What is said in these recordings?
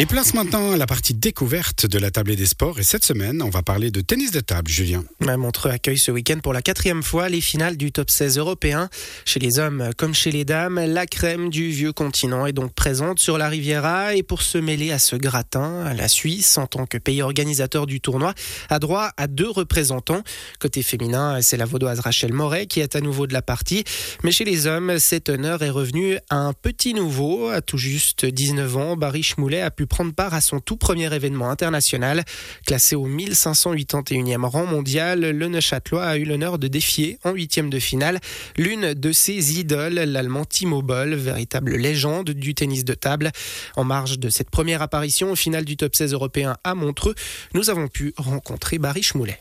Et place maintenant à la partie découverte de la table des sports. Et cette semaine, on va parler de tennis de table, Julien. Montreux accueille ce week-end pour la quatrième fois les finales du top 16 européen. Chez les hommes comme chez les dames, la crème du vieux continent est donc présente sur la Riviera. Et pour se mêler à ce gratin, la Suisse, en tant que pays organisateur du tournoi, a droit à deux représentants. Côté féminin, c'est la vaudoise Rachel Moret qui est à nouveau de la partie. Mais chez les hommes, cet honneur est revenu à un petit nouveau. À tout juste 19 ans, Barry Schmoulet a pu prendre part à son tout premier événement international. Classé au 1581e rang mondial, le Neuchâtelois a eu l'honneur de défier en huitième de finale l'une de ses idoles, l'Allemand Timo Boll, véritable légende du tennis de table. En marge de cette première apparition au final du top 16 européen à Montreux, nous avons pu rencontrer Barry Schmoulet.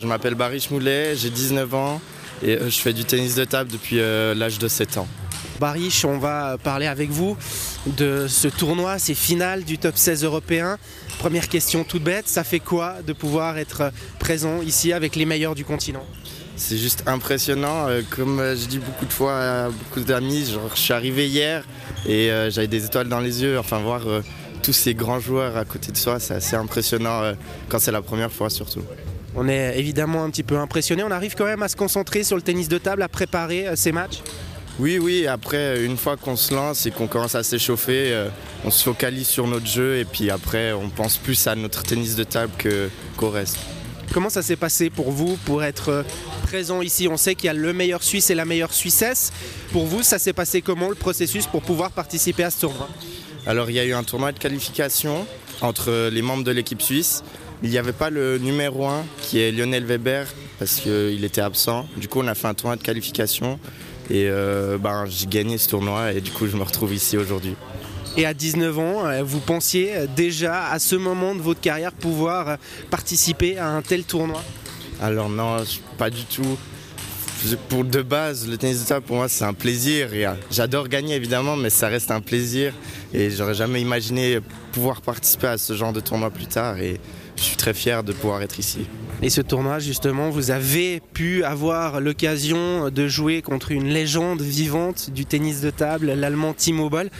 Je m'appelle Barry Schmoulet, j'ai 19 ans et euh, je fais du tennis de table depuis euh, l'âge de 7 ans. Barich, on va parler avec vous de ce tournoi, ces finales du top 16 européen. Première question toute bête, ça fait quoi de pouvoir être présent ici avec les meilleurs du continent? C'est juste impressionnant. Euh, comme je dis beaucoup de fois à beaucoup d'amis, je suis arrivé hier et euh, j'avais des étoiles dans les yeux. Enfin, voir euh, tous ces grands joueurs à côté de soi, c'est assez impressionnant quand c'est la première fois surtout. On est évidemment un petit peu impressionné. On arrive quand même à se concentrer sur le tennis de table, à préparer ces matchs oui, oui, après, une fois qu'on se lance et qu'on commence à s'échauffer, euh, on se focalise sur notre jeu et puis après, on pense plus à notre tennis de table qu'au reste. Comment ça s'est passé pour vous pour être euh, présent ici? On sait qu'il y a le meilleur Suisse et la meilleure Suissesse. Pour vous, ça s'est passé comment le processus pour pouvoir participer à ce tournoi? Alors, il y a eu un tournoi de qualification entre les membres de l'équipe suisse. Il n'y avait pas le numéro 1 qui est Lionel Weber parce qu'il était absent. Du coup, on a fait un tournoi de qualification. Et euh, ben, j'ai gagné ce tournoi et du coup je me retrouve ici aujourd'hui. Et à 19 ans, euh, vous pensiez déjà à ce moment de votre carrière pouvoir participer à un tel tournoi? Alors non, pas du tout. Pour de base, le tennis de table pour moi c'est un plaisir. Euh, j'adore gagner évidemment, mais ça reste un plaisir. Et j'aurais jamais imaginé pouvoir participer à ce genre de tournoi plus tard. Et je suis très fier de pouvoir être ici. Et ce tournoi, justement, vous avez pu avoir l'occasion de jouer contre une légende vivante du tennis de table, l'allemand Timo Boll.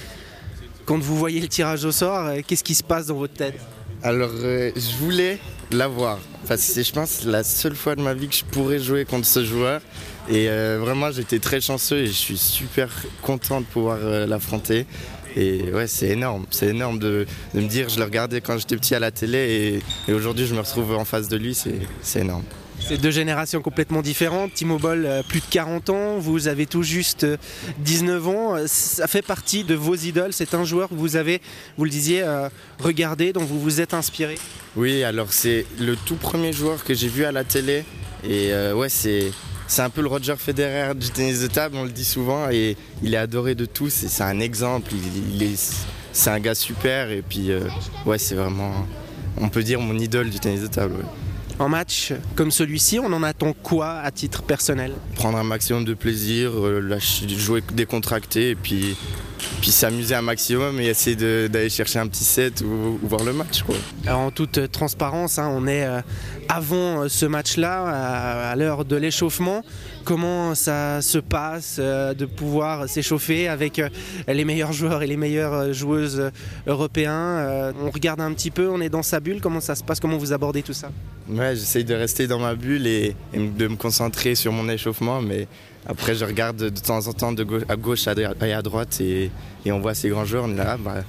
Quand vous voyez le tirage au sort, euh, qu'est-ce qui se passe dans votre tête? Alors, euh, je voulais l'avoir. Enfin, c'est, je pense, la seule fois de ma vie que je pourrais jouer contre ce joueur. Et euh, vraiment, j'étais très chanceux et je suis super content de pouvoir l'affronter. Et ouais, c'est énorme. C'est énorme de, me dire, je le regardais quand j'étais petit à la télé et, aujourd'hui je me retrouve en face de lui, c'est énorme. C'est deux générations complètement différentes. Timo Boll, euh, plus de 40 ans, vous avez tout juste 19 ans. Ça fait partie de vos idoles. C'est un joueur que vous avez, vous le disiez, euh, regardé, dont vous vous êtes inspiré. Oui, alors c'est le tout premier joueur que j'ai vu à la télé. Et euh, ouais, c'est c'est un peu le Roger Federer du tennis de table, on le dit souvent, et il est adoré de tous, et c'est un exemple, il, est, c'est un gars super, et puis euh, ouais, c'est vraiment, on peut dire, mon idole du tennis de table. En match comme celui-ci, on en attend quoi à titre personnel? Prendre un maximum de plaisir, euh, jouer décontracté, et puis puis s'amuser un maximum et essayer d'aller chercher un petit set ou, voir le match. Alors en toute transparence, hein, on est euh, avant euh, ce match-là, à, l'heure de l'échauffement. Comment ça se passe euh, de pouvoir s'échauffer avec les meilleurs joueurs et les meilleures joueuses européens On regarde un petit peu, on est dans sa bulle. Comment ça se passe? Comment vous abordez tout ça? Ouais, j'essaye de rester dans ma bulle et, de me concentrer sur mon échauffement, mais après je regarde de temps en temps de à gauche et à droite et, on voit ces grands joueurs, on est là, bah,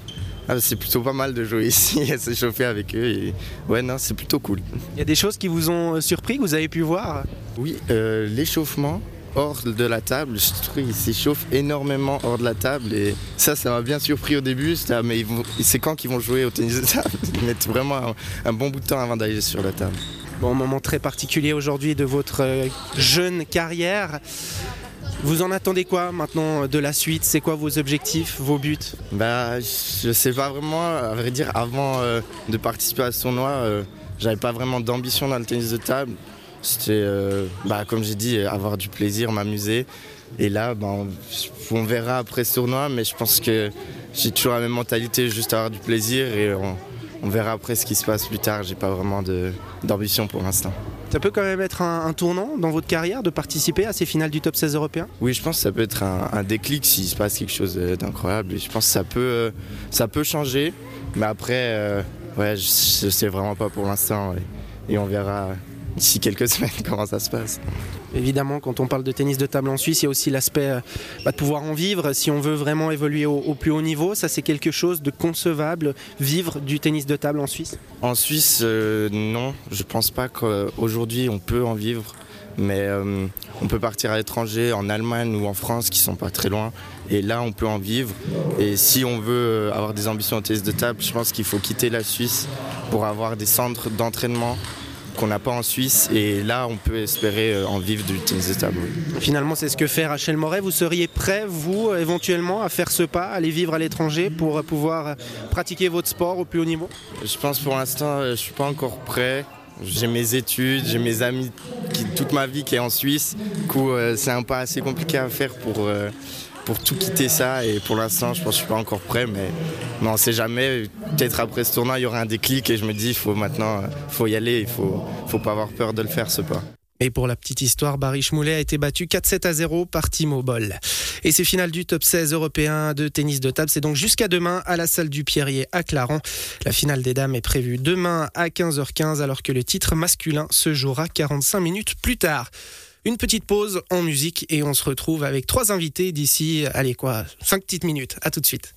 ah, c'est plutôt pas mal de jouer ici et s'échauffer avec eux. Et... Ouais, non, c'est plutôt cool. Il y a des choses qui vous ont surpris, que vous avez pu voir? Oui, euh, l'échauffement hors de la table. Je trouve qu'ils s'échauffent énormément hors de la table. Et ça, ça m'a bien surpris au début. mais c'est quand qu'ils vont jouer au tennis de table? Ils mettent vraiment un, bon bout de temps avant d'aller sur la table. Bon, moment très particulier aujourd'hui de votre euh, jeune carrière. Vous en attendez quoi maintenant de la suite? C'est quoi vos objectifs, vos buts? Bah, Je sais pas vraiment. À vrai dire, avant euh, de participer à ce tournoi, euh, j'avais pas vraiment d'ambition dans le tennis de table. C'était, bah, comme j'ai dit, avoir du plaisir, m'amuser. Et là, bah, on, verra après ce tournoi, mais je pense que j'ai toujours la même mentalité, juste avoir du plaisir et verra après ce qui se passe plus tard. J'ai pas vraiment d'ambition pour l'instant. Ça peut quand même être un, un tournant dans votre carrière de participer à ces finales du top 16 européen? Oui, je pense que ça peut être un, un déclic s'il se passe quelque chose euh, d'incroyable. Je pense que ça peut, euh, ça peut changer, mais après, euh, ouais, je, je sais vraiment pas pour l'instant. ouais. Et on verra d'ici quelques semaines comment ça se passe. Évidemment, quand on parle de tennis de table en Suisse, il y a aussi l'aspect euh, bah, de pouvoir en vivre. Si on veut vraiment évoluer au, au plus haut niveau, ça c'est quelque chose de concevable, vivre du tennis de table en Suisse? En Suisse, euh, non, je pense pas qu'aujourd'hui on peut en vivre, mais euh, on peut partir à l'étranger, en Allemagne ou en France, qui sont pas très loin, et là on peut en vivre. Et si on veut avoir des ambitions au tennis de table, je pense qu'il faut quitter la Suisse pour avoir des centres d'entraînement qu'on n'a pas en Suisse, et là on peut espérer euh, en vivre du tennis de table. oui. Finalement, c'est ce que fait Rachel Moret. Vous seriez prêt, vous, éventuellement, à faire ce pas, aller vivre à l'étranger pour euh, pouvoir euh, pratiquer votre sport au plus haut niveau? Je pense pour l'instant, je suis pas encore prêt. J'ai mes études, j'ai mes amis, qui, toute ma vie qui est en Suisse. Du coup, c'est un pas assez compliqué à faire pour, pour tout quitter ça. Et pour l'instant, je pense que je suis pas encore prêt, mais, mais on sait jamais. Peut-être après ce tournoi, il y aura un déclic et je me dis, il faut maintenant, faut y aller. Il faut, faut pas avoir peur de le faire, ce pas. Et pour la petite histoire, Barry Schmoulet a été battu 4-7 à 0 par Timo Boll. Et ces finales du top 16 européen de tennis de table, c'est donc jusqu'à demain à la salle du Pierrier à Clarence. La finale des dames est prévue demain à 15h15 alors que le titre masculin se jouera 45 minutes plus tard. Une petite pause en musique et on se retrouve avec trois invités d'ici, allez quoi, 5 petites minutes. À tout de suite.